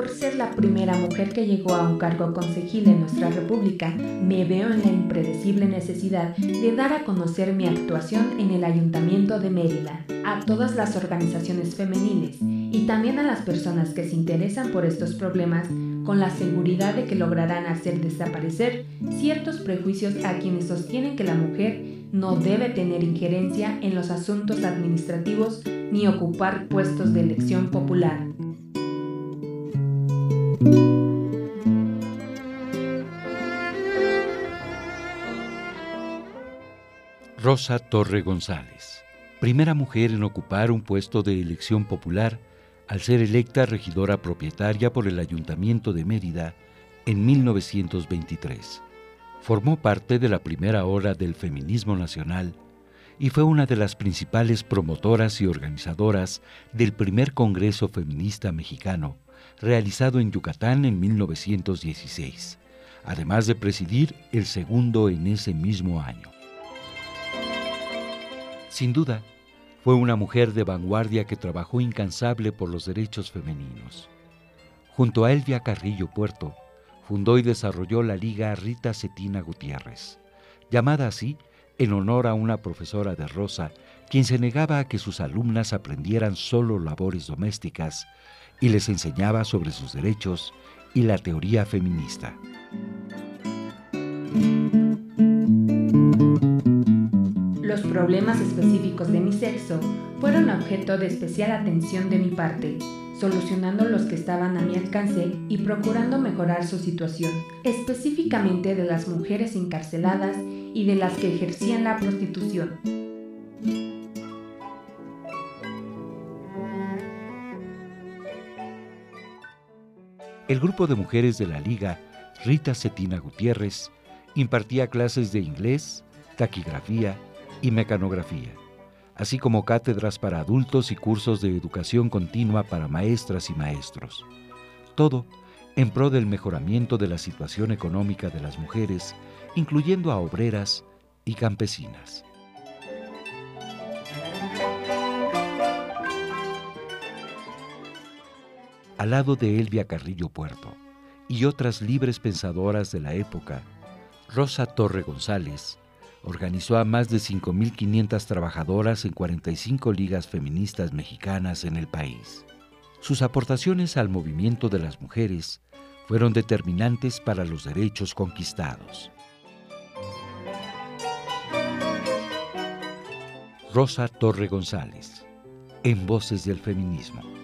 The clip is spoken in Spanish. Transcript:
Por ser la primera mujer que llegó a un cargo concejil en nuestra república, me veo en la impredecible necesidad de dar a conocer mi actuación en el Ayuntamiento de Mérida a todas las organizaciones femeniles y también a las personas que se interesan por estos problemas con la seguridad de que lograrán hacer desaparecer ciertos prejuicios a quienes sostienen que la mujer no debe tener injerencia en los asuntos administrativos ni ocupar puestos de elección popular. Rosa Torre González, primera mujer en ocupar un puesto de elección popular al ser electa regidora propietaria por el Ayuntamiento de Mérida en 1923. Formó parte de la primera hora del feminismo nacional y fue una de las principales promotoras y organizadoras del primer Congreso Feminista Mexicano, realizado en Yucatán en 1916, además de presidir el segundo en ese mismo año. Sin duda, fue una mujer de vanguardia que trabajó incansable por los derechos femeninos. Junto a Elvia Carrillo Puerto, fundó y desarrolló la Liga Rita Cetina Gutiérrez, llamada así en honor a una profesora de Rosa, quien se negaba a que sus alumnas aprendieran solo labores domésticas y les enseñaba sobre sus derechos y la teoría feminista. Los problemas específicos de mi sexo fueron objeto de especial atención de mi parte, solucionando los que estaban a mi alcance y procurando mejorar su situación, específicamente de las mujeres encarceladas y de las que ejercían la prostitución. El grupo de mujeres de la Liga, Rita Cetina Gutiérrez, impartía clases de inglés, taquigrafía y mecanografía, así como cátedras para adultos y cursos de educación continua para maestras y maestros. Todo en pro del mejoramiento de la situación económica de las mujeres, incluyendo a obreras y campesinas. Al lado de Elvia Carrillo Puerto y otras libres pensadoras de la época, Rosa Torre González organizó a más de 5.500 trabajadoras en 45 ligas feministas mexicanas en el país. Sus aportaciones al movimiento de las mujeres fueron determinantes para los derechos conquistados. Rosa Torre González, en Voces del Feminismo.